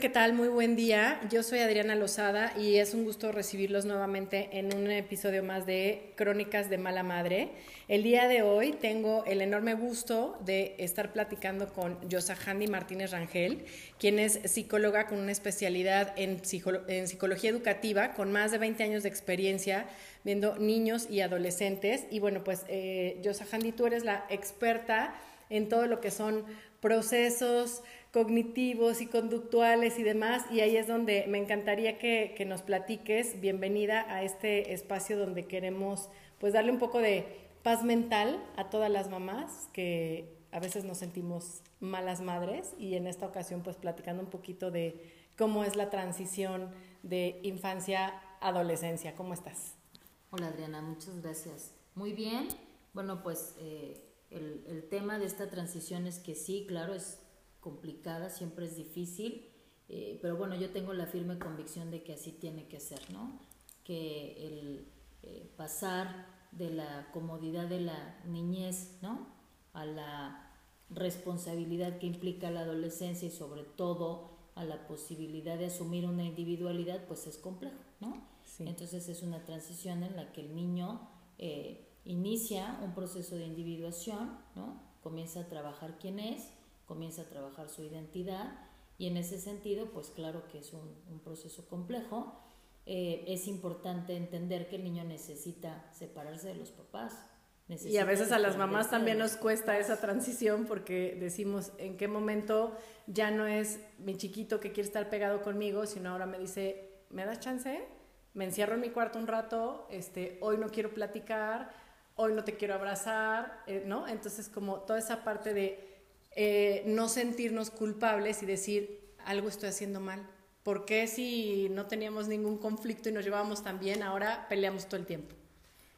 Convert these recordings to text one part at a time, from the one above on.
¿qué tal? Muy buen día. Yo soy Adriana Lozada y es un gusto recibirlos nuevamente en un episodio más de Crónicas de Mala Madre. El día de hoy tengo el enorme gusto de estar platicando con Yosahandi Martínez Rangel, quien es psicóloga con una especialidad en, psicología educativa, con más de 20 años de experiencia viendo niños y adolescentes. Y bueno, pues eh, tú eres la experta en todo lo que son procesos, cognitivos y conductuales y demás, y ahí es donde me encantaría que, nos platiques. Bienvenida a este espacio donde queremos pues darle un poco de paz mental a todas las mamás que a veces nos sentimos malas madres y en esta ocasión pues platicando un poquito de cómo es la transición de infancia a adolescencia. ¿Cómo estás? Hola Adriana, muchas gracias. Muy bien. Bueno, pues eh, el, el tema de esta transición es que sí, claro, es complicada, siempre es difícil, eh, pero bueno, yo tengo la firme convicción de que así tiene que ser, ¿no? Que el eh, pasar de la comodidad de la niñez, ¿no? A la responsabilidad que implica la adolescencia y sobre todo a la posibilidad de asumir una individualidad, pues es complejo, ¿no? Entonces es una transición en la que el niño eh, inicia un proceso de individuación, ¿no? Comienza a trabajar quién es, comienza a trabajar su identidad y en ese sentido, pues claro que es un, proceso complejo. Eh, es importante entender que el niño necesita separarse de los papás. Y a veces a las mamás también nos cuesta esa transición porque decimos en qué momento ya no es mi chiquito que quiere estar pegado conmigo, sino ahora me dice, ¿me das chance? Me encierro en mi cuarto un rato, este, hoy no quiero platicar, hoy no te quiero abrazar, eh, ¿no? Entonces como toda esa parte de eh, no sentirnos culpables y decir, algo estoy haciendo mal. ¿Por qué si no teníamos ningún conflicto y nos llevábamos tan bien, ahora peleamos todo el tiempo?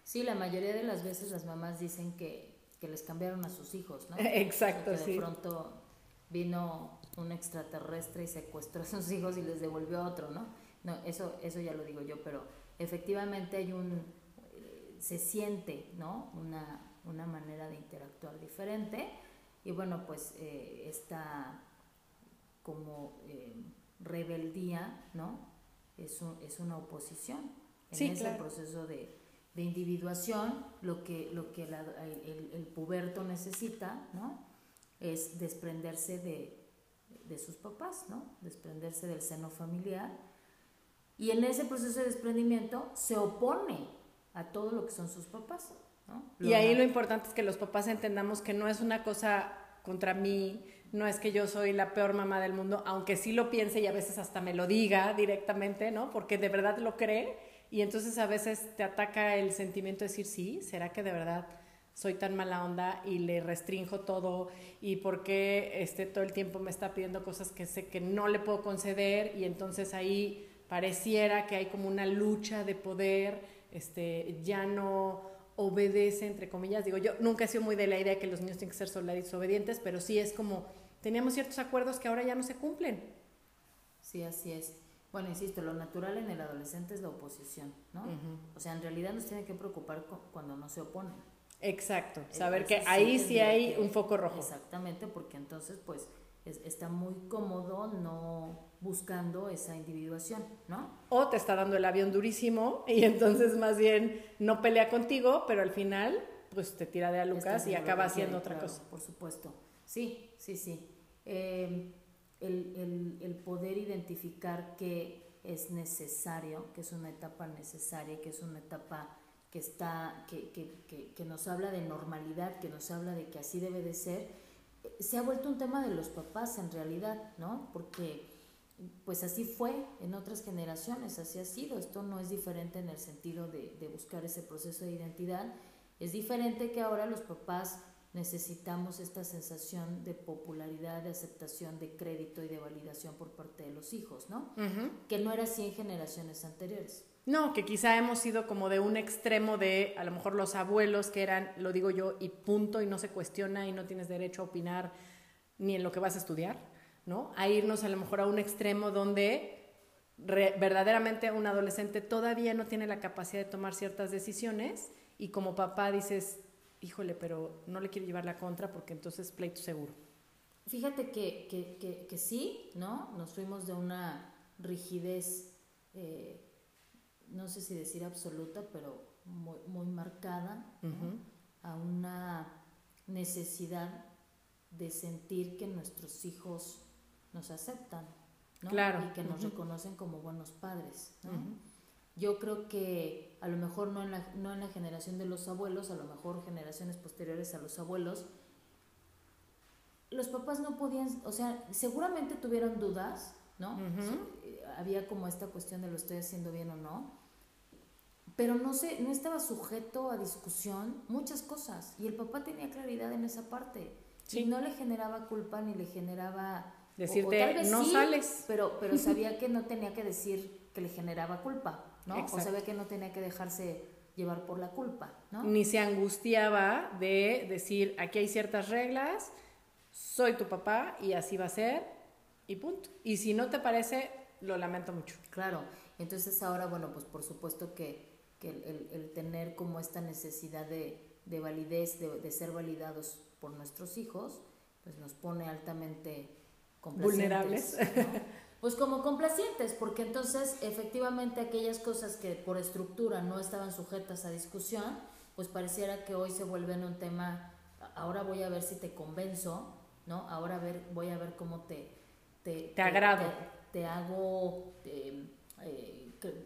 Sí, la mayoría de las veces las mamás dicen que, que les cambiaron a sus hijos, ¿no? Exacto, sí. De pronto vino un extraterrestre y secuestró a sus hijos y les devolvió a otro, ¿no? No, eso, eso ya lo digo yo, pero efectivamente hay un, se siente, ¿no? Una, una manera de interactuar diferente y bueno, pues eh, esta como eh, rebeldía, ¿no? Es, es una oposición. En ese proceso de, de, individuación, lo que, lo que el, el, puberto necesita, ¿no? Es desprenderse de, de sus papás, ¿no? Desprenderse del seno familiar. Y en ese proceso de desprendimiento se opone a todo lo que son sus papás. Y ahí lo importante es que los papás entendamos que no es una cosa contra mí, no es que yo soy la peor mamá del mundo, aunque sí lo piense y a veces hasta me lo diga directamente, ¿no? Porque de verdad lo cree y entonces a veces te ataca el sentimiento de decir, sí, ¿será que de verdad soy tan mala onda y le restrinjo todo y por qué este, todo el tiempo me está pidiendo cosas que sé que no le puedo conceder y entonces ahí pareciera que hay como una lucha de poder, este, ya no obedece, entre comillas. Digo, yo nunca he sido muy de la idea de que los niños tienen que ser soldados obedientes, pero sí es como, teníamos ciertos acuerdos que ahora ya no se cumplen. Sí, así es. Bueno, insisto, lo natural en el adolescente es la oposición, ¿no? O sea, en realidad nos tiene que preocupar cuando no se oponen. Exacto, saber que ahí sí hay un foco rojo. Exactamente, porque entonces, pues, está muy cómodo no buscando esa individuación, ¿no? O te está dando el avión durísimo y entonces más bien no pelea contigo, pero al final pues te tira de a Lucas y acaba haciendo otra cosa. Por supuesto. Sí, sí, sí. Em, el, poder identificar que es necesario, que es una etapa necesaria, que es una etapa que está, que, que, que nos habla de normalidad, que nos habla de que así debe de ser, se ha vuelto un tema de los papás en realidad, ¿no? Porque pues así fue en otras generaciones, así ha sido. Esto no es diferente en el sentido de, de buscar ese proceso de identidad. Es diferente que ahora los papás necesitamos esta sensación de popularidad, de aceptación, de crédito y de validación por parte de los hijos, ¿no? Que no era así en generaciones anteriores. No, que quizá hemos sido como de un extremo de a lo mejor los abuelos que eran, lo digo yo, y punto, y no se cuestiona y no tienes derecho a opinar ni en lo que vas a estudiar, ¿no? A irnos a lo mejor a un extremo donde verdaderamente un adolescente todavía no tiene la capacidad de tomar ciertas decisiones y como papá dices, híjole, pero no le quiero llevar la contra porque entonces pleito seguro. Fíjate que, que, que, sí, ¿no? Nos fuimos de una rigidez, eh, no sé si decir absoluta, pero muy, muy marcada, a una necesidad de sentir que nuestros hijos nos aceptan, ¿no? Claro. Y que nos reconocen como buenos padres, ¿no? Yo creo que a lo mejor no en, la, no en la generación de los abuelos, a lo mejor generaciones posteriores a los abuelos, los papás no podían, o sea, seguramente tuvieron dudas, ¿no? Eh, había como esta cuestión de lo estoy haciendo bien o no, pero no sé, no estaba sujeto a discusión muchas cosas y el papá tenía claridad en esa parte y no le generaba culpa ni le generaba decirte no sales, pero pero sabía que no tenía que decir que le generaba culpa. ¿no? O sabía que no tenía que dejarse llevar por la culpa, ¿no? Ni se angustiaba de decir, aquí hay ciertas reglas, soy tu papá y así va a ser, y punto. Y si no te parece, lo lamento mucho. Claro, entonces ahora, bueno, pues por supuesto que, el, tener como esta necesidad de, validez, de, ser validados por nuestros hijos, pues nos pone altamente vulnerables. pues como complacientes, porque entonces efectivamente aquellas cosas que por estructura no estaban sujetas a discusión, pues pareciera que hoy se vuelven un tema, ahora voy a ver si te convenzo, ¿no? Ahora ver, voy a ver cómo te... Te, agrado. Te, hago... Eh,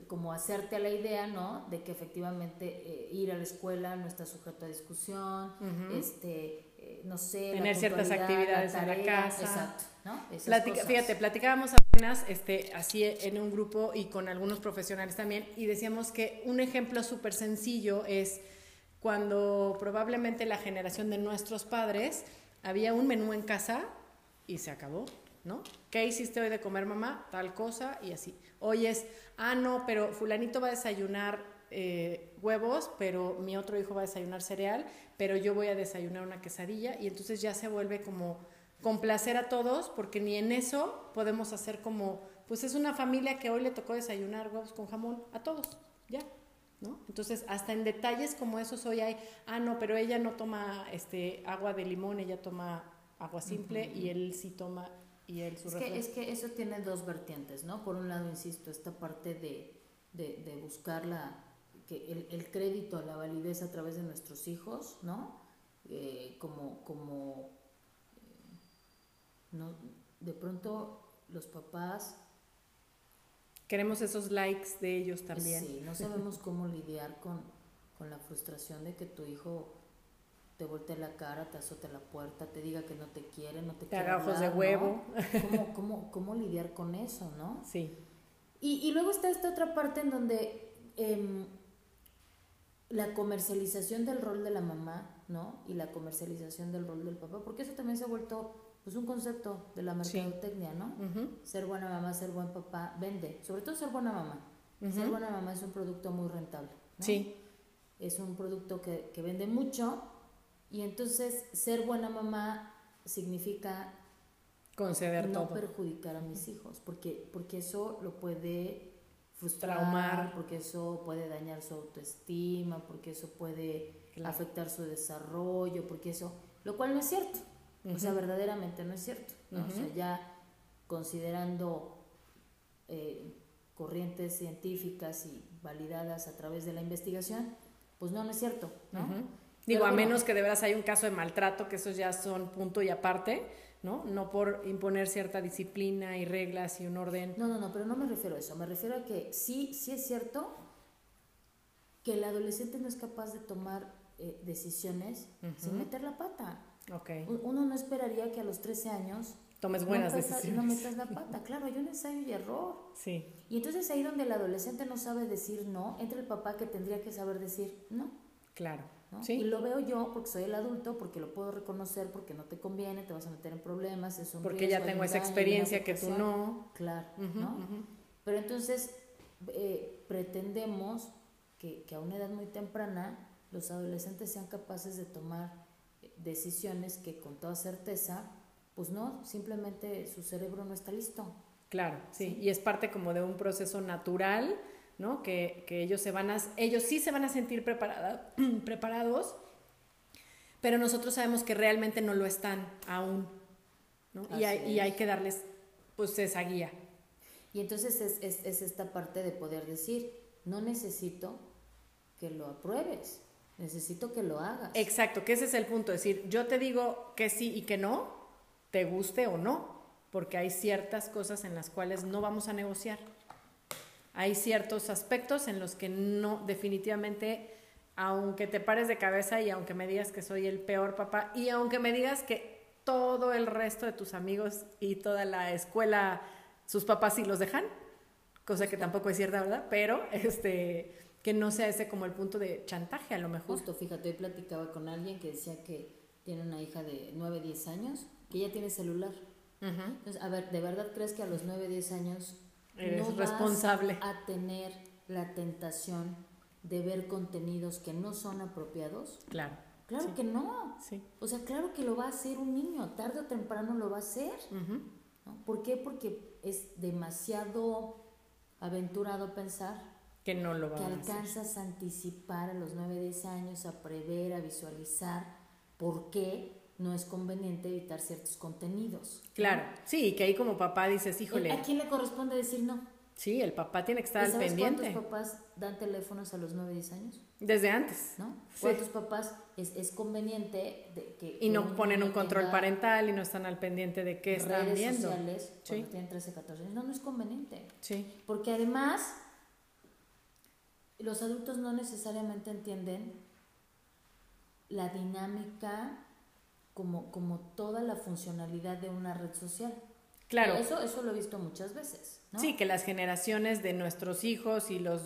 como hacerte a la idea, ¿no? De que efectivamente eh, ir a la escuela no está sujeto a discusión, este, eh, no sé, tener ciertas actividades en la casa. Exacto, ¿no? fíjate, platicábamos apenas este, así en un grupo y con algunos profesionales también y decíamos que un ejemplo súper sencillo es cuando probablemente la generación de nuestros padres había un menú en casa y se acabó, ¿no? ¿Qué hiciste hoy de comer, mamá? Tal cosa y así. Hoy es, ah, no, pero fulanito va a desayunar eh, huevos, pero mi otro hijo va a desayunar cereal, pero yo voy a desayunar una quesadilla y entonces ya se vuelve como complacer a todos porque ni en eso podemos hacer como, pues es una familia que hoy le tocó desayunar huevos con jamón a todos, ya. ¿No? Entonces, hasta en detalles como esos hoy hay, ah, no, pero ella no toma este agua de limón, ella toma agua simple y él sí toma y él su es que, es que eso tiene dos vertientes, ¿no? Por un lado, insisto, esta parte de, de, de buscar la, que el, el, crédito, la validez a través de nuestros hijos, ¿no? Eh, como, como eh, no, de pronto los papás... Queremos esos likes de ellos también. Sí, no sabemos cómo lidiar con, con la frustración de que tu hijo te voltee la cara, te azote la puerta, te diga que no te quiere, no te, te quiere. ojos de huevo. ¿Cómo, cómo, cómo lidiar con eso, no? Sí. Y, y luego está esta otra parte en donde eh, la comercialización del rol de la mamá, ¿no? Y la comercialización del rol del papá, porque eso también se ha vuelto pues un concepto de la mercadotecnia, ¿no? Ser buena mamá, ser buen papá, vende, sobre todo ser buena mamá. Ser buena mamá es un producto muy rentable, ¿no? Sí. Es un producto que, que vende mucho y entonces ser buena mamá significa conceder no todo. perjudicar a mis hijos, porque, porque eso lo puede frustrar, porque eso puede dañar su autoestima, porque eso puede afectar su desarrollo, porque eso, lo cual no es cierto, o sea, verdaderamente no es cierto, o sea, ya considerando eh, corrientes científicas y validadas a través de la investigación, pues no, no es cierto, ¿no? Digo, a menos que de veras hay un caso de maltrato, que esos ya son punto y aparte, ¿no? No por imponer cierta disciplina y reglas y un orden. No, no, no, pero no me refiero a eso. Me refiero a que sí, sí es cierto que el adolescente no es capaz de tomar eh, decisiones sin meter la pata. Okay. Uno no esperaría que a los 13 años tomes buenas no decisiones. No metas la pata, claro, hay un ensayo y error. Sí, Y entonces ahí donde el adolescente no sabe decir no, entra el papá que tendría que saber decir no. claro. ¿No? Sí. Y lo veo yo porque soy el adulto, porque lo puedo reconocer, porque no te conviene, te vas a meter en problemas, es un Porque riesgo, ya tengo esa daño, experiencia que tú no. Claro, ¿no? Pero entonces eh, pretendemos que, que a una edad muy temprana los adolescentes sean capaces de tomar decisiones que con toda certeza, pues no, simplemente su cerebro no está listo. Claro, sí. Y es parte como de un proceso natural, ¿no? Que, que ellos se van a, ellos sí se van a sentir preparada- preparados, pero nosotros sabemos que realmente no lo están aún, ¿no? Y hay, y hay es. que darles, pues, esa guía. Y entonces es, es, es esta parte de poder decir, no necesito que lo apruebes, necesito que lo hagas. Exacto, que ese es el punto, decir, yo te digo que sí y que no, te guste o no, porque hay ciertas cosas en las cuales no vamos a negociar. Hay ciertos aspectos en los que no, definitivamente, aunque te pares de cabeza y aunque me digas que soy el peor papá y aunque me digas que todo el resto de tus amigos y toda la escuela, sus papás sí los dejan, cosa que tampoco es cierta, ¿verdad? Pero este, que no sea ese como el punto de chantaje a lo mejor. Justo, fíjate, hoy platicaba con alguien que decía que tiene una hija de 9, 10 años, que ya tiene celular. Entonces, a ver, ¿de verdad crees que a los 9, 10 años Eres no vas responsable. a tener la tentación de ver contenidos que no son apropiados? Claro. Claro Sí. que no. Sí. O sea, claro que lo va a hacer un niño, tarde o temprano lo va a hacer. ¿Por qué? Porque es demasiado aventurado pensar Que no lo que vamos a hacer. alcanzas a anticipar a los 9, 10 años, a prever, a visualizar por qué no es conveniente evitar ciertos contenidos. Claro. Sí, que ahí como papá dices, ¿A híjole, quién le corresponde decir no? sí, el papá tiene que estar ¿Y al pendiente. cuántos papás dan teléfonos a los 9, 10 años? Desde antes. ¿No? Sí. ¿Cuántos papás es, es conveniente de que... Y no ponen un control parental y no están al pendiente de qué están redes viendo. sociales cuando Sí. tienen 13, 14 años? No, no es conveniente. Sí. Porque además, los adultos no necesariamente entienden la dinámica como, como toda la funcionalidad de una red social. Claro. Eso, eso lo he visto muchas veces. ¿no? Sí, que las generaciones de nuestros hijos y los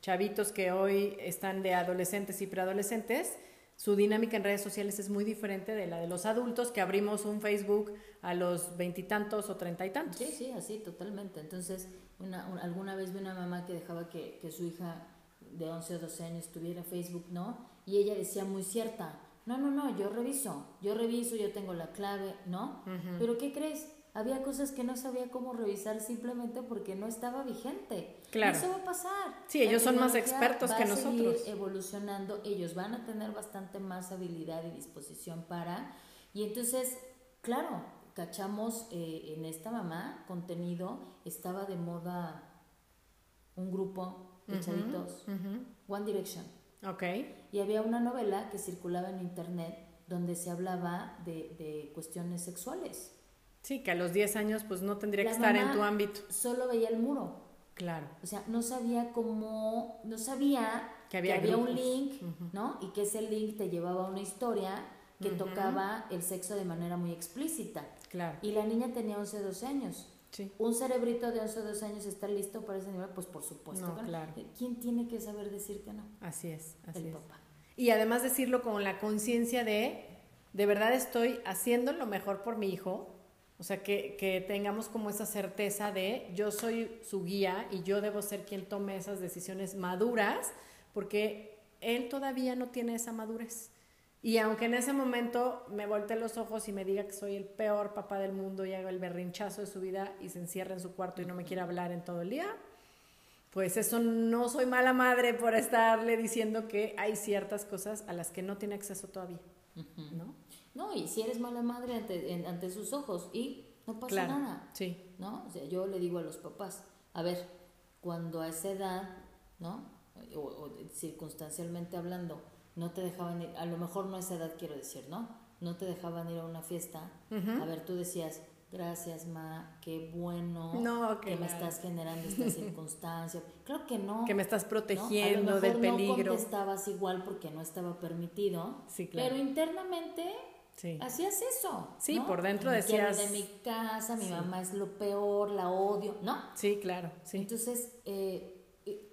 chavitos que hoy están de adolescentes y preadolescentes, su dinámica en redes sociales es muy diferente de la de los adultos que abrimos un Facebook a los veintitantos o treinta y tantos. Sí, sí, así, totalmente. Entonces, una, un- alguna vez vi una mamá que dejaba que, que su hija de 11 o 12 años tuviera Facebook, ¿no? Y ella decía muy cierta, no, no, no, yo reviso, yo reviso, yo tengo la clave, ¿no? Pero ¿qué crees? Había cosas que no sabía cómo revisar simplemente porque no estaba vigente. Claro. Eso va a pasar. Sí, La ellos son más expertos va que a seguir nosotros. evolucionando, ellos van a tener bastante más habilidad y disposición para. Y entonces, claro, cachamos eh, en esta mamá contenido, estaba de moda un grupo de. One Direction. Ok. Y había una novela que circulaba en internet donde se hablaba de, de cuestiones sexuales. Sí, que a los 10 años pues no tendría La que estar en tu ámbito. Solo veía el muro. Claro. O sea, no sabía cómo, no sabía Que había un link, ¿no? Y que ese link te llevaba a una historia que tocaba el sexo de manera muy explícita. Claro. Y la niña tenía 11, 12 años. Sí. ¿Un cerebrito de 11 o 12 años está listo para ese nivel? Pues por supuesto. No, claro. ¿Quién tiene que saber decir que no? Así es, así el es. papá. Y además decirlo con la conciencia de, de verdad estoy haciendo lo mejor por mi hijo. O sea, que, que tengamos como esa certeza de yo soy su guía y yo debo ser quien tome esas decisiones maduras, porque él todavía no tiene esa madurez. Y aunque en ese momento me voltee los ojos y me diga que soy el peor papá del mundo y haga el berrinchazo de su vida y se encierra en su cuarto y no me quiere hablar en todo el día, pues eso no soy mala madre por estarle diciendo que hay ciertas cosas a las que no tiene acceso todavía, ¿no? No, y si eres mala madre ante, en- ante sus ojos y no pasa Claro, nada. sí, ¿no? O sea, yo le digo a los papás, a ver, cuando a esa edad, ¿no? O, o circunstancialmente hablando, no te dejaban ir, a lo mejor no a esa edad quiero decir, ¿no? No te dejaban ir a una fiesta. A ver, tú decías, gracias, ma, qué bueno No, que me claro. estás generando esta circunstancia. Claro que no. que me estás ¿no? protegiendo lo del peligro. No contestabas igual porque no estaba permitido. Sí, claro. Pero internamente Sí. Hacías eso. Sí, por dentro me decías. de mi casa, mi mamá es lo peor, la odio, ¿no? Sí, claro. Sí. Entonces, eh,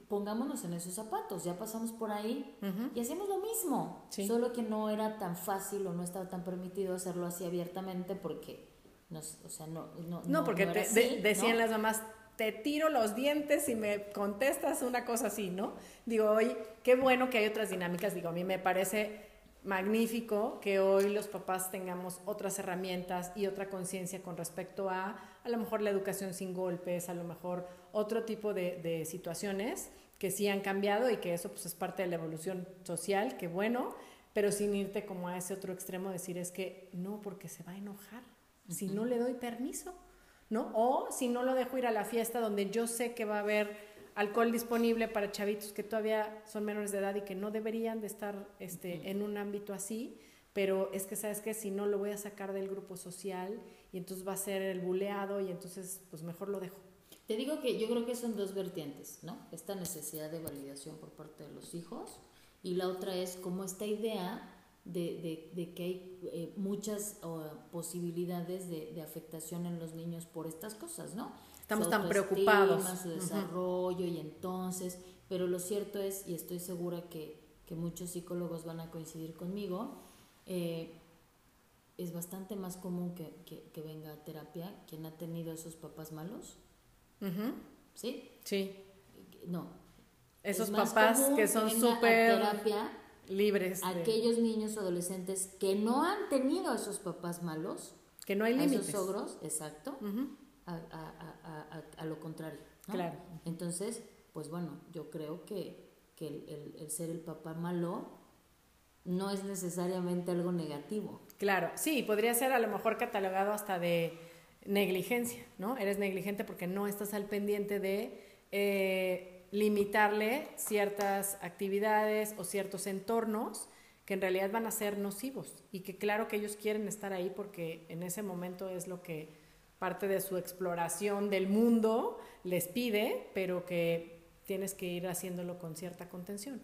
pongámonos en esos zapatos, ya pasamos por ahí y hacemos lo mismo, solo que no era tan fácil o no estaba tan permitido hacerlo así abiertamente porque, no, o sea, no, no, no porque decían las mamás, te tiro los dientes y me contestas una cosa así, ¿no? Digo, hoy, qué bueno que hay otras dinámicas, digo, a mí me parece magnífico que hoy los papás tengamos otras herramientas y otra conciencia con respecto a a lo mejor la educación sin golpes, a lo mejor otro tipo de, de situaciones que sí han cambiado y que eso pues es parte de la evolución social, que bueno, pero sin irte como a ese otro extremo, decir es que no, porque se va a enojar, si no le doy permiso, ¿no? O si no lo dejo ir a la fiesta donde yo sé que va a haber alcohol disponible para chavitos que todavía son menores de edad y que no deberían de estar este, en un ámbito así, pero es que sabes que si no lo voy a sacar del grupo social y entonces va a ser el buleado y entonces pues mejor lo dejo. Te digo que yo creo que son dos vertientes, ¿no? Esta necesidad de validación por parte de los hijos y la otra es como esta idea de, de, que hay eh, muchas posibilidades de, de, afectación en los niños por estas cosas, ¿no? Estamos tan preocupados. Su desarrollo y entonces, pero lo cierto es, y estoy segura que, que muchos psicólogos van a coincidir conmigo, eh, es bastante más común que, que, venga a terapia quien ha tenido esos papás malos ¿Sí? Sí. No. Esos papás que son súper libres. Aquellos niños o adolescentes que no han tenido esos papás malos. Que no hay límites. Esos ogros, exacto. a, a, a, lo contrario. Claro. Entonces, pues bueno, yo creo que, que el, el, ser el papá malo no es necesariamente algo negativo. Claro, sí, podría ser a lo mejor catalogado hasta de negligencia, ¿no? Eres negligente porque no estás al pendiente de eh, limitarle ciertas actividades o ciertos entornos que en realidad van a ser nocivos y que claro que ellos quieren estar ahí porque en ese momento es lo que parte de su exploración del mundo les pide, pero que tienes que ir haciéndolo con cierta contención.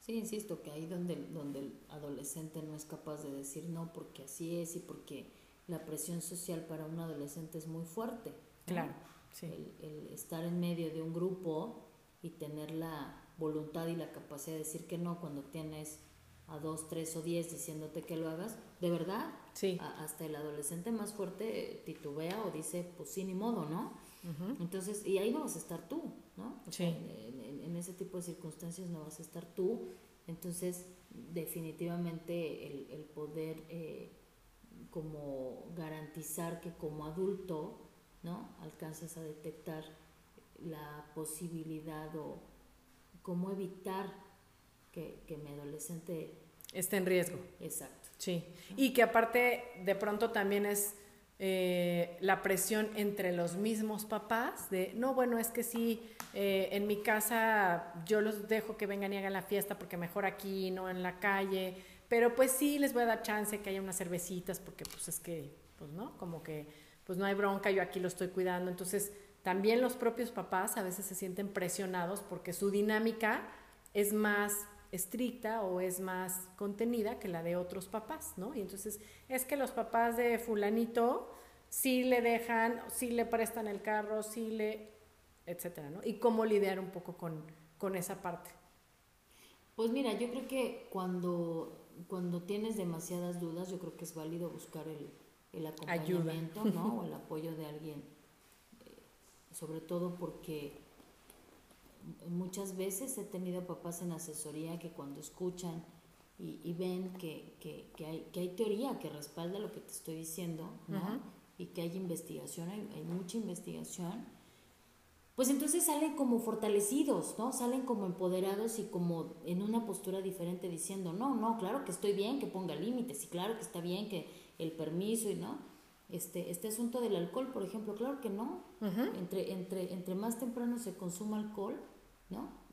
Sí, insisto, que ahí donde, donde el adolescente no es capaz de decir no porque así es y porque la presión social para un adolescente es muy fuerte. Claro, sí. El, estar en medio de un grupo y tener la voluntad y la capacidad de decir que no cuando tienes a dos, tres o diez diciéndote que lo hagas, de verdad, sí. hasta el adolescente más fuerte titubea o dice, pues sí, ni modo, ¿no? Entonces, y ahí no vas a estar tú, ¿no? sí. en, ese tipo de circunstancias no vas a estar tú. Entonces, definitivamente el, el poder eh, como garantizar que como adulto, ¿no? Alcanzas a detectar la posibilidad o cómo evitar que, que mi adolescente esté en riesgo. Exacto. Sí. Y que aparte de pronto también es eh, la presión entre los mismos papás de, no, bueno, es que sí, eh, en mi casa yo los dejo que vengan y hagan la fiesta porque mejor aquí, no en la calle pero pues sí, les voy a dar chance que haya unas cervecitas porque pues es que, pues no, como que pues no hay bronca, yo aquí lo estoy cuidando. Entonces, también los propios papás a veces se sienten presionados porque su dinámica es más estricta o es más contenida que la de otros papás, ¿no? Y entonces es que los papás de fulanito sí le dejan, sí le prestan el carro, sí le, etcétera, ¿no? Y cómo lidiar un poco con, con esa parte. Pues mira, yo creo que cuando cuando tienes demasiadas dudas, yo creo que es válido buscar el, el acompañamiento, ¿no? O el apoyo de alguien, eh, sobre todo porque muchas veces he tenido papás en asesoría que cuando escuchan y, ven que, que, que, hay, que hay teoría que respalda lo que te estoy diciendo, ¿no? Y que hay investigación, hay, hay mucha investigación, pues entonces salen como fortalecidos, ¿no? Salen como empoderados y como en una postura diferente diciendo, no, no, claro que estoy bien que ponga límites y claro que está bien que el permiso y no. Este, este asunto del alcohol, por ejemplo, claro que no. entre, entre, entre más temprano se consuma alcohol, ¿no?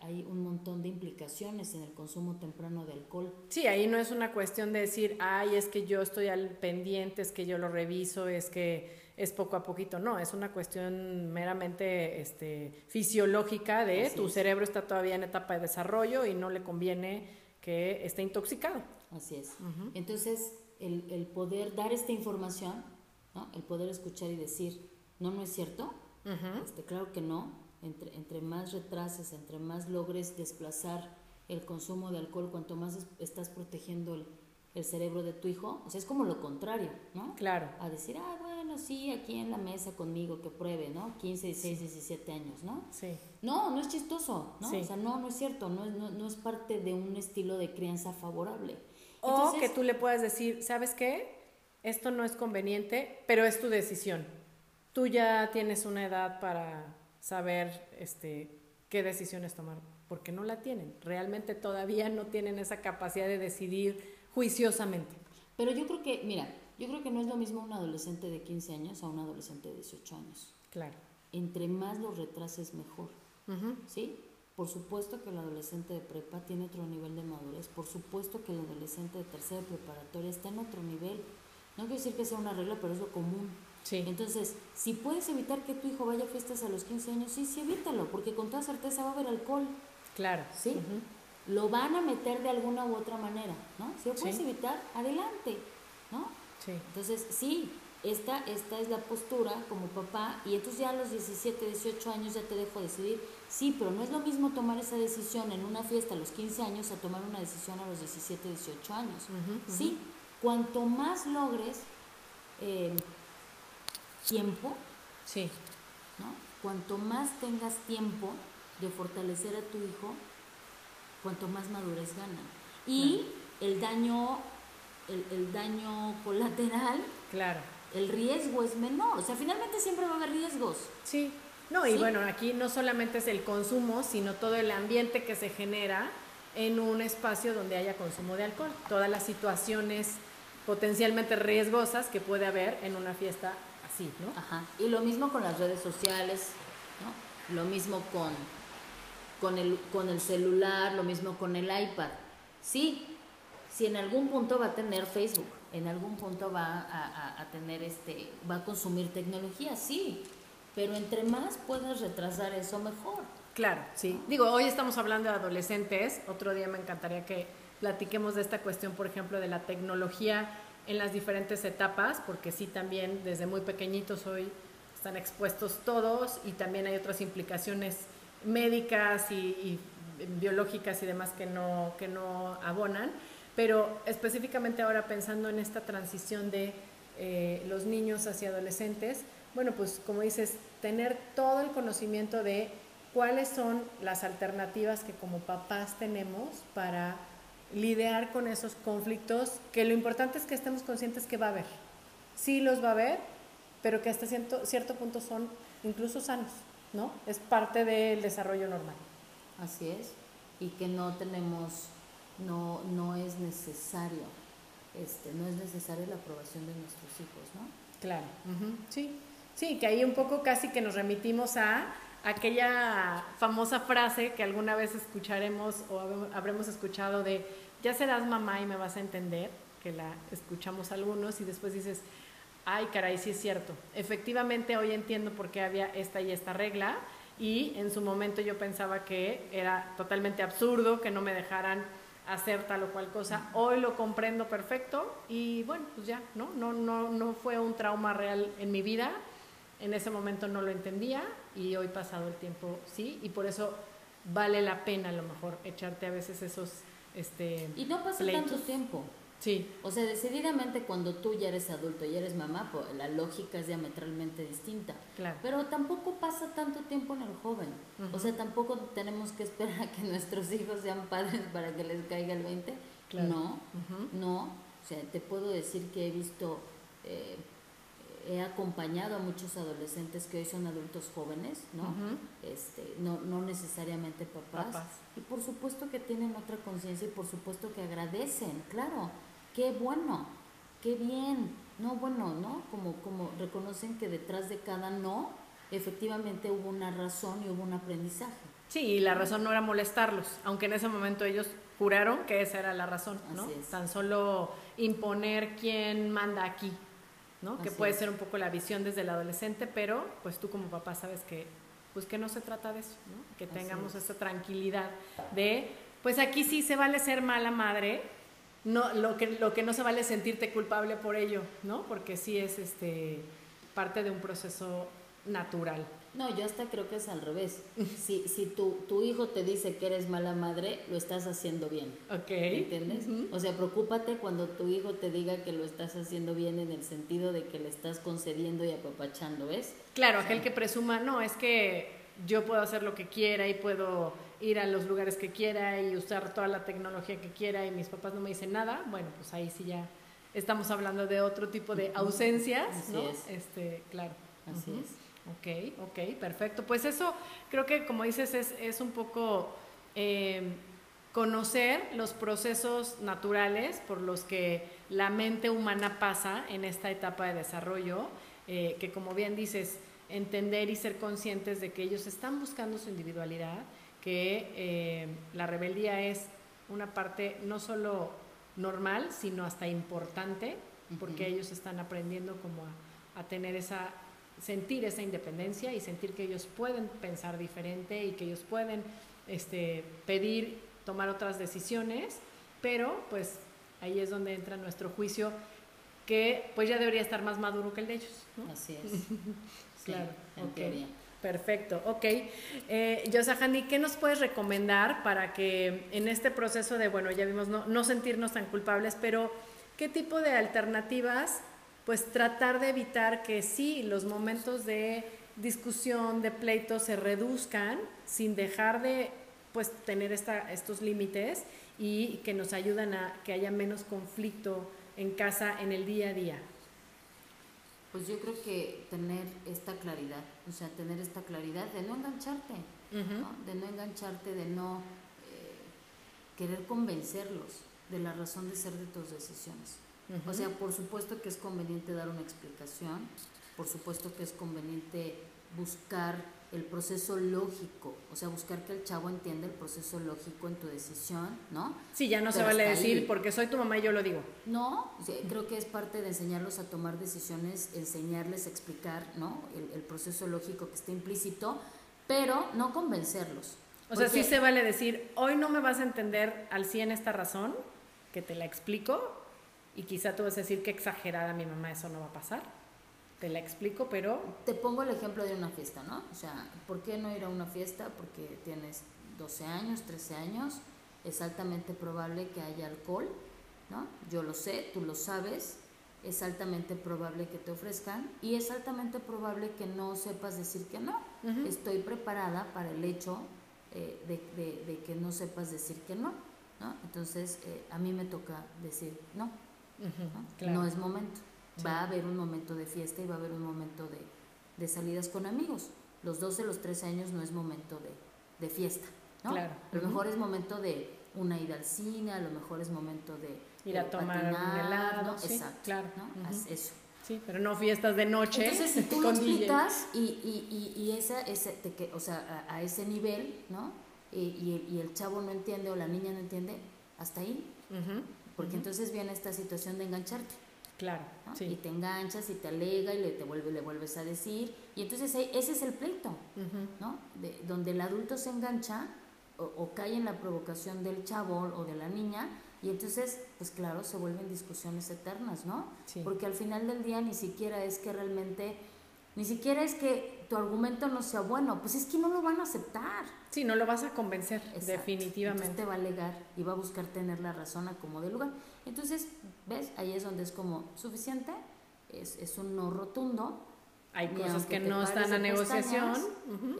hay un montón de implicaciones en el consumo temprano de alcohol. Sí, ahí no es una cuestión de decir, ay, es que yo estoy al pendiente, es que yo lo reviso, es que es poco a poquito, no, es una cuestión meramente este, fisiológica de tu cerebro está todavía en etapa de desarrollo y no le conviene que esté intoxicado. Así es. Entonces, el, el, poder dar esta información, ¿no? el poder escuchar y decir, no, no es cierto, este, claro que no, entre, entre más retrases, entre más logres desplazar el consumo de alcohol, cuanto más estás protegiendo el, el cerebro de tu hijo, o sea, es como lo contrario, ¿no? Claro. A decir, ah, bueno, sí, aquí en la mesa conmigo, que pruebe, ¿no? 15, 16, 17 años, ¿no? Sí. No, no es chistoso, ¿no? O sea, no, no es cierto, no es, no, no es parte de un estilo de crianza favorable. o que tú le puedas decir, ¿sabes qué? Esto no es conveniente, pero es tu decisión. Tú ya tienes una edad para saber este, qué decisiones tomar, porque no la tienen. Realmente todavía no tienen esa capacidad de decidir juiciosamente. Pero yo creo que, mira, yo creo que no es lo mismo un adolescente de 15 años a un adolescente de 18 años. Claro. Entre más lo retrases, mejor. ¿Sí? Por supuesto que el adolescente de prepa tiene otro nivel de madurez. Por supuesto que el adolescente de tercera preparatoria está en otro nivel. No quiero decir que sea una regla, pero es lo común. Sí. Entonces, si puedes evitar que tu hijo vaya a fiestas a los 15 años, sí, sí, evítalo, porque con toda certeza va a haber alcohol. Claro. ¿Sí? lo van a meter de alguna u otra manera, ¿no? Si lo puedes evitar, adelante, ¿no? Sí. Entonces, sí, esta, esta es la postura como papá, y entonces ya a los 17, 18 años ya te dejo decidir, sí, pero no es lo mismo tomar esa decisión en una fiesta a los 15 años a tomar una decisión a los 17, 18 años. Sí, cuanto más logres eh, tiempo, sí. ¿no? Cuanto más tengas tiempo de fortalecer a tu hijo, cuanto más madurez gana. Y el daño, el, daño colateral, claro. el riesgo es menor. O sea, finalmente siempre va a haber riesgos. Sí. No, y bueno, aquí no solamente es el consumo, sino todo el ambiente que se genera en un espacio donde haya consumo de alcohol. Todas las situaciones potencialmente riesgosas que puede haber en una fiesta así, ¿no? Ajá. Y lo mismo con las redes sociales, ¿no? Lo mismo con con el, con el celular, lo mismo con el iPad. Sí, si en algún punto va a tener Facebook, en algún punto va a, tener este, va a consumir tecnología, sí, pero entre más puedas retrasar eso, mejor. Claro, sí. Digo, hoy estamos hablando de adolescentes, otro día me encantaría que platiquemos de esta cuestión, por ejemplo, de la tecnología en las diferentes etapas, porque sí también desde muy pequeñitos hoy están expuestos todos y también hay otras implicaciones médicas y, biológicas y demás que no, que no abonan, pero específicamente ahora pensando en esta transición de eh, los niños hacia adolescentes, bueno, pues como dices, tener todo el conocimiento de cuáles son las alternativas que como papás tenemos para lidiar con esos conflictos, que lo importante es que estemos conscientes que va a haber. Sí los va a haber, pero que hasta cierto, cierto punto son incluso sanos. ¿no? Es parte del desarrollo normal. Así es, y que no tenemos, no, no es necesario, este, no es necesaria la aprobación de nuestros hijos, ¿no? Claro, sí, sí, que ahí un poco casi que nos remitimos a aquella famosa frase que alguna vez escucharemos o habremos escuchado de ya serás mamá y me vas a entender, que la escuchamos algunos y después dices, ay caray, sí es cierto. Efectivamente hoy entiendo por qué había esta y esta regla y en su momento yo pensaba que era totalmente absurdo que no me dejaran hacer tal o cual cosa. Hoy lo comprendo perfecto y bueno, pues ya, ¿no? No, no, no fue un trauma real en mi vida. En ese momento no lo entendía y hoy pasado el tiempo sí y por eso vale la pena a lo mejor echarte a veces esos este y no pasa tanto tiempo Sí. O sea, decididamente cuando tú ya eres adulto y eres mamá, pues la lógica es diametralmente distinta. Claro. Pero tampoco pasa tanto tiempo en el joven. O sea, tampoco tenemos que esperar a que nuestros hijos sean padres para que les caiga el 20. No, no. O sea, te puedo decir que he visto, eh, he acompañado a muchos adolescentes que hoy son adultos jóvenes, ¿no? este, no, no necesariamente papás. papás. Y por supuesto que tienen otra conciencia y por supuesto que agradecen, claro qué bueno, qué bien, no bueno, ¿no? Como, como reconocen que detrás de cada no, efectivamente hubo una razón y hubo un aprendizaje. Sí, y la razón no era molestarlos, aunque en ese momento ellos juraron que esa era la razón, ¿no? Tan solo imponer quién manda aquí, ¿no? que puede ser un poco la visión desde el adolescente, pero pues tú como papá sabes que pues que no se trata de eso, ¿no? Que tengamos esa tranquilidad de pues aquí sí se vale ser mala madre, no, lo que, lo que no se vale es sentirte culpable por ello, ¿no? Porque sí es este parte de un proceso natural. No, yo hasta creo que es al revés. Si, si tu, tu hijo te dice que eres mala madre, lo estás haciendo bien. Ok. ¿Entiendes? O sea, preocúpate cuando tu hijo te diga que lo estás haciendo bien en el sentido de que le estás concediendo y apapachando, ¿ves? Claro, aquel que presuma, no, es que yo puedo hacer lo que quiera y puedo ir a los lugares que quiera y usar toda la tecnología que quiera y mis papás no me dicen nada, bueno, pues ahí sí ya estamos hablando de otro tipo de ausencias, Así ¿no? es. Este, claro. Así es. Ok, ok, perfecto. Pues eso creo que como dices es, es un poco eh, conocer los procesos naturales por los que la mente humana pasa en esta etapa de desarrollo, eh, que como bien dices, entender y ser conscientes de que ellos están buscando su individualidad, que eh, la rebeldía es una parte no solo normal, sino hasta importante, porque ellos están aprendiendo como a, a tener esa sentir esa independencia y sentir que ellos pueden pensar diferente y que ellos pueden este, pedir, tomar otras decisiones, pero pues ahí es donde entra nuestro juicio que pues ya debería estar más maduro que el de ellos. ¿no? Así es. Sí, Claro, en teoría. Perfecto, ok. Eh, Yosahani, ¿qué nos puedes recomendar para que en este proceso de, bueno, ya vimos, no, no sentirnos tan culpables, pero qué tipo de alternativas, pues tratar de evitar que sí, los momentos de discusión, de pleito se reduzcan sin dejar de, pues, tener esta, estos límites y que nos ayudan a que haya menos conflicto en casa en el día a día? Pues yo creo que tener esta claridad, o sea, tener esta claridad de no engancharte, ¿no? de no engancharte, de no eh, querer convencerlos de la razón de ser de tus decisiones. O sea, por supuesto que es conveniente dar una explicación, por supuesto que es conveniente buscar el proceso lógico, o sea, buscar que el chavo entienda el proceso lógico en tu decisión, ¿no? Sí, ya no se vale decir ahí. porque soy tu mamá y yo lo digo. No, o sea, creo que es parte de enseñarlos a tomar decisiones, enseñarles a explicar, ¿no? El, el proceso lógico que está implícito, pero no convencerlos. O sea, sí se vale decir, hoy no me vas a entender al 100 esta razón, que te la explico, y quizá tú vas a decir que exagerada mi mamá, eso no va a pasar. Te la explico, pero Te pongo el ejemplo de una fiesta, ¿no? O sea, ¿por qué no ir a una fiesta? Porque tienes 12 años, 13 años, es altamente probable que haya alcohol, ¿no? Yo lo sé, tú lo sabes, es altamente probable que te ofrezcan y es altamente probable que no sepas decir que no. Estoy preparada para el hecho eh, de, de- de que no sepas decir que no, ¿no? Entonces, eh, a mí me toca decir no. ¿No? claro. No es momento. Sí. Va a haber un momento de fiesta y va a haber un momento de, de salidas con amigos. Los 12, los 13 años no es momento de, de fiesta, ¿no? Claro. A lo mejor es momento de una ida al cine, a lo mejor es momento de Ir a tomar un patinar, helado, ¿no? sí, Exacto, claro. ¿no? Ujú. Haz eso. sí, pero no fiestas de noche Entonces, si tú lo y, y, y, y esa, ese, te que, o sea, a, a ese nivel, ¿no? Y, y, el chavo no entiende o la niña no entiende, hasta ahí. Ujú, Porque entonces viene esta situación de engancharte. Claro, ¿no? Y te enganchas y te alega y le, te vuelve, le vuelves a decir. Y entonces ese es el pleito, ¿no? De- donde el adulto se engancha o, o cae en la provocación del chavo o de la niña y entonces, pues claro, se vuelven discusiones eternas, ¿no? Sí. Porque al final del día ni siquiera es que realmente, ni siquiera es que tu argumento no sea bueno, pues es que no lo van a aceptar. Sí, no lo vas a convencer, Exacto. definitivamente. Entonces te va a alegar y va a buscar tener la razón a como de lugar. Entonces, ¿ves? Ahí es donde es como suficiente, es, es un no rotundo, Hay cosas que no están a negociación.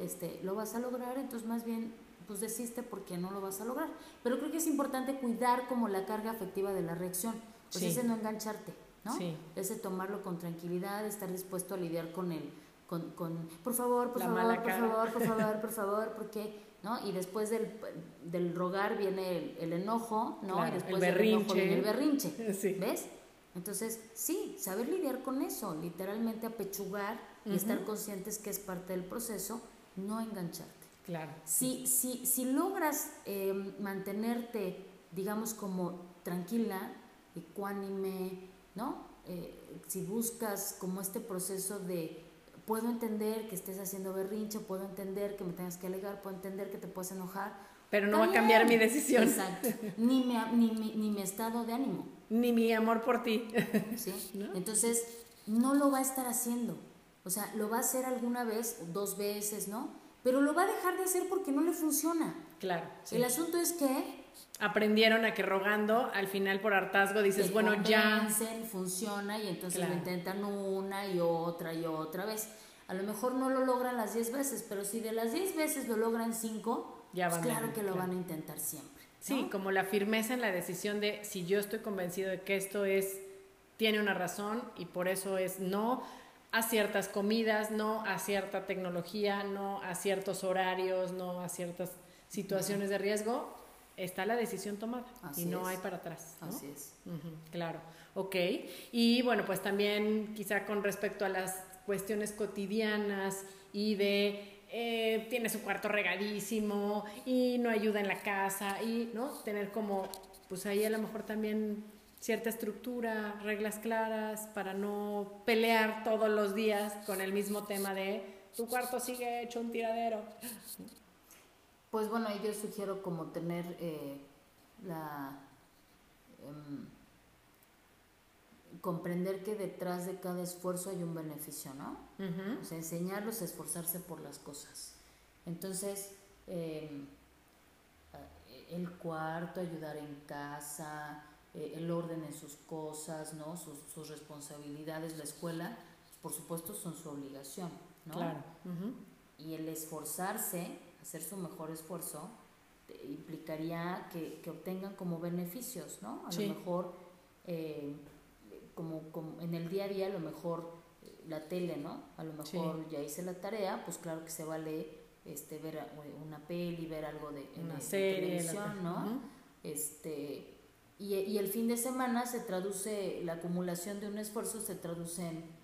este, lo vas a lograr, entonces más bien pues desiste porque no lo vas a lograr. Pero creo que es importante cuidar como la carga afectiva de la reacción, pues Sí. ese no engancharte, ¿no? Sí. Ese tomarlo con tranquilidad, estar dispuesto a lidiar con el, con, con por favor, por La favor, por favor, por favor, por favor, porque, ¿no? Y después del, del rogar viene el, el enojo, ¿no? Claro, y después el del enojo berrinche. viene el berrinche. Sí. ¿Ves? Entonces, sí, saber lidiar con eso, literalmente apechugar y estar conscientes que es parte del proceso, no engancharte. Claro. Si, si, si logras eh, mantenerte, digamos, como tranquila, ecuánime, ¿no? Eh, si buscas como este proceso de, puedo entender que estés haciendo berrinche, puedo entender que me tengas que alegar, puedo entender que te puedes enojar, Pero no va a cambiar mi decisión. Exacto. Ni mi, ni, mi, ni mi estado de ánimo. Ni mi amor por ti. ¿Sí? Entonces, no lo va a estar haciendo. O sea, lo va a hacer alguna vez, dos veces, ¿no? Pero lo va a dejar de hacer porque no le funciona. Claro. El asunto es que aprendieron a que rogando, al final por hartazgo dices, bueno, ya. funciona y entonces lo intentan una y otra y otra vez. A lo mejor no lo logran las 10 veces, pero si de las 10 veces lo logran 5, pues claro que lo van a intentar siempre. Sí, como la firmeza en la decisión de si yo estoy convencido de que esto es, tiene una razón y por eso es no a ciertas comidas, no a cierta tecnología, no a ciertos horarios, no a ciertas situaciones de riesgo, está la decisión tomada y no hay para atrás. Así es. claro, ok. Y bueno, pues también quizá con respecto a las cuestiones cotidianas y de eh, tiene su cuarto regadísimo y no ayuda en la casa y no tener como pues ahí a lo mejor también cierta estructura, reglas claras para no pelear todos los días con el mismo tema de tu cuarto sigue hecho un tiradero. Pues bueno, yo sugiero como tener eh, la... Em, comprender que detrás de cada esfuerzo hay un beneficio, ¿no? O sea, enseñarlos a esforzarse por las cosas. Entonces, em, el cuarto, ayudar en casa, eh, el orden en sus cosas, ¿no? Sus, responsabilidades, la escuela, por supuesto son su obligación, ¿no? Claro. Y el esforzarse hacer su mejor esfuerzo, implicaría que, obtengan como beneficios, ¿no? A lo mejor, eh, como, en el día a día, a lo mejor eh, la tele, ¿no? A lo mejor ya hice la tarea, pues claro que se vale este, ver una peli, ver algo de, una serie, televisión, ¿no? Este, y, y, el fin de semana se traduce, la acumulación de un esfuerzo se traduce en...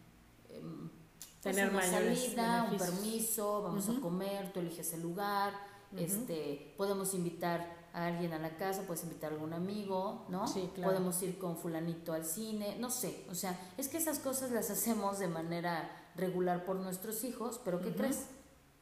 Tener una salida, un permiso, vamos a comer, tú eliges el lugar, este, podemos invitar a alguien a la casa, puedes invitar a algún amigo, ¿no? Sí, claro. Podemos ir con fulanito al cine, no sé, o sea, es que esas cosas las hacemos de manera regular por nuestros hijos, pero ¿qué crees?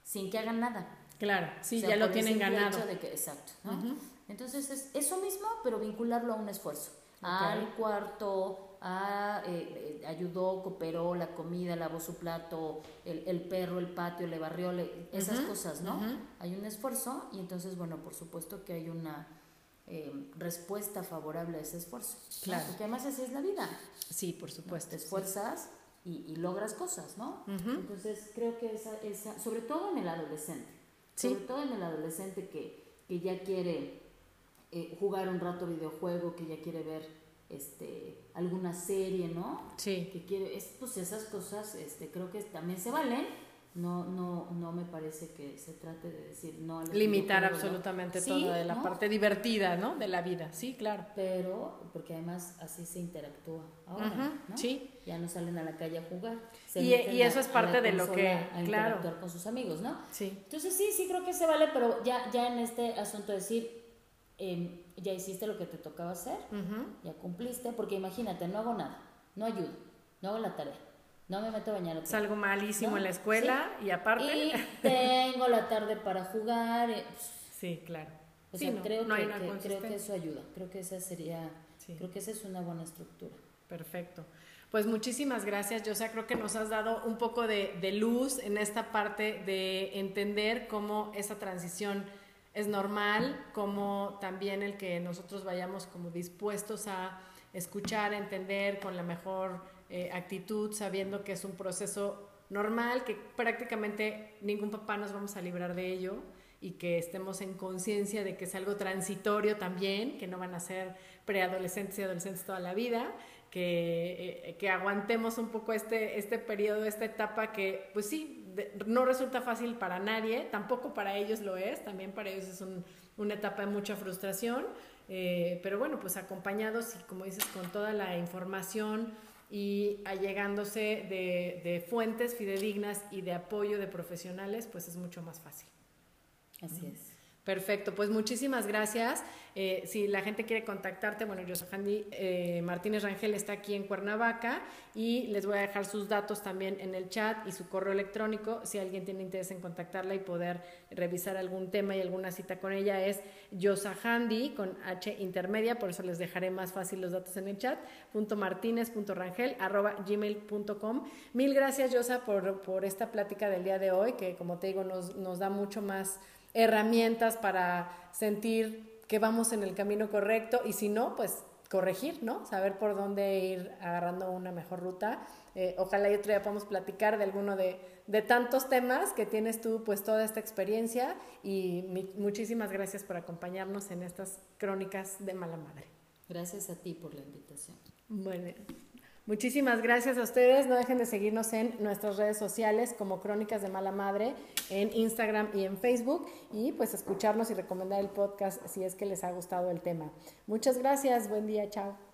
Sin que hagan nada. Claro, sí, ya lo tienen ganado. De que, exacto, ¿no? Entonces es eso mismo, pero vincularlo a un esfuerzo. Al cuarto, ah, eh, eh, ayudó, cooperó, la comida, lavó su plato, el, el perro, el patio, le barrió, esas cosas, ¿no? Hay un esfuerzo y entonces, bueno, por supuesto que hay una eh, respuesta favorable a ese esfuerzo. Claro. Porque además así es la vida. Sí, por supuesto. Te esfuerzas y, logras cosas, ¿no? Entonces creo que esa, esa, sobre todo en el adolescente, sobre todo en el adolescente que, que ya quiere jugar un rato videojuego, que ya quiere ver este, alguna serie, ¿no? Sí. Que quiere, es, pues esas cosas este, creo que también se valen. No, no, no me parece que se trate de decir no Limitar absolutamente todo de la parte divertida, ¿no? De la vida, sí, claro. Pero, porque además así se interactúa ahora, ¿no? Sí. Ya no salen a la calle a jugar. y, y eso es parte de lo que, a interactuar con sus amigos, ¿no? Sí. Entonces sí, sí creo que se vale, pero ya, ya en este asunto decir, Em, ya hiciste lo que te tocaba hacer, ya cumpliste, porque imagínate, no hago nada, no ayudo, no hago la tarea, no me meto a bañar. Salgo malísimo en la escuela y aparte... Y tengo la tarde para jugar. Eh, sí, claro. O sea, creo, que, creo que eso ayuda, creo que esa sería, creo que esa es una buena estructura. Perfecto. Pues muchísimas gracias, Yo creo que nos has dado un poco de, de luz en esta parte de entender cómo esa transición es normal, como también el que nosotros vayamos como dispuestos a escuchar, entender con la mejor eh, actitud, sabiendo que es un proceso normal, que prácticamente ningún papá nos vamos a librar de ello y que estemos en conciencia de que es algo transitorio también, que no van a ser preadolescentes y adolescentes toda la vida, que, eh, que aguantemos un poco este, este periodo, esta etapa que, pues sí, no resulta fácil para nadie, tampoco para ellos lo es, también para ellos es una etapa de mucha frustración, eh, pero bueno, pues acompañados y como dices, con toda la información y allegándose de, de fuentes fidedignas y de apoyo de profesionales, pues es mucho más fácil. Así es. Perfecto, pues muchísimas gracias. Eh, si la gente quiere contactarte, bueno, yo Handy eh, Martínez Rangel, está aquí en Cuernavaca y les voy a dejar sus datos también en el chat y su correo electrónico. Si alguien tiene interés en contactarla y poder revisar algún tema y alguna cita con ella, es Handy con H intermedia, por eso les dejaré más fácil los datos en el chat, punto martínez punto rangel arroba gmail.com. Mil gracias, Yosa, por, por esta plática del día de hoy, que como te digo, nos, nos da mucho más herramientas para sentir que vamos en el camino correcto y si no, pues corregir, ¿no? Saber por dónde ir agarrando una mejor ruta. Eh, ojalá y otro día podamos platicar de alguno de, de, tantos temas que tienes tú, pues toda esta experiencia y muchísimas gracias por acompañarnos en estas crónicas de mala madre. Gracias a ti por la invitación. Bueno. Muchísimas gracias a ustedes. No dejen de seguirnos en nuestras redes sociales como Crónicas de Mala Madre, en Instagram y en Facebook. Y pues escucharnos y recomendar el podcast si es que les ha gustado el tema. Muchas gracias. Buen día. Chao.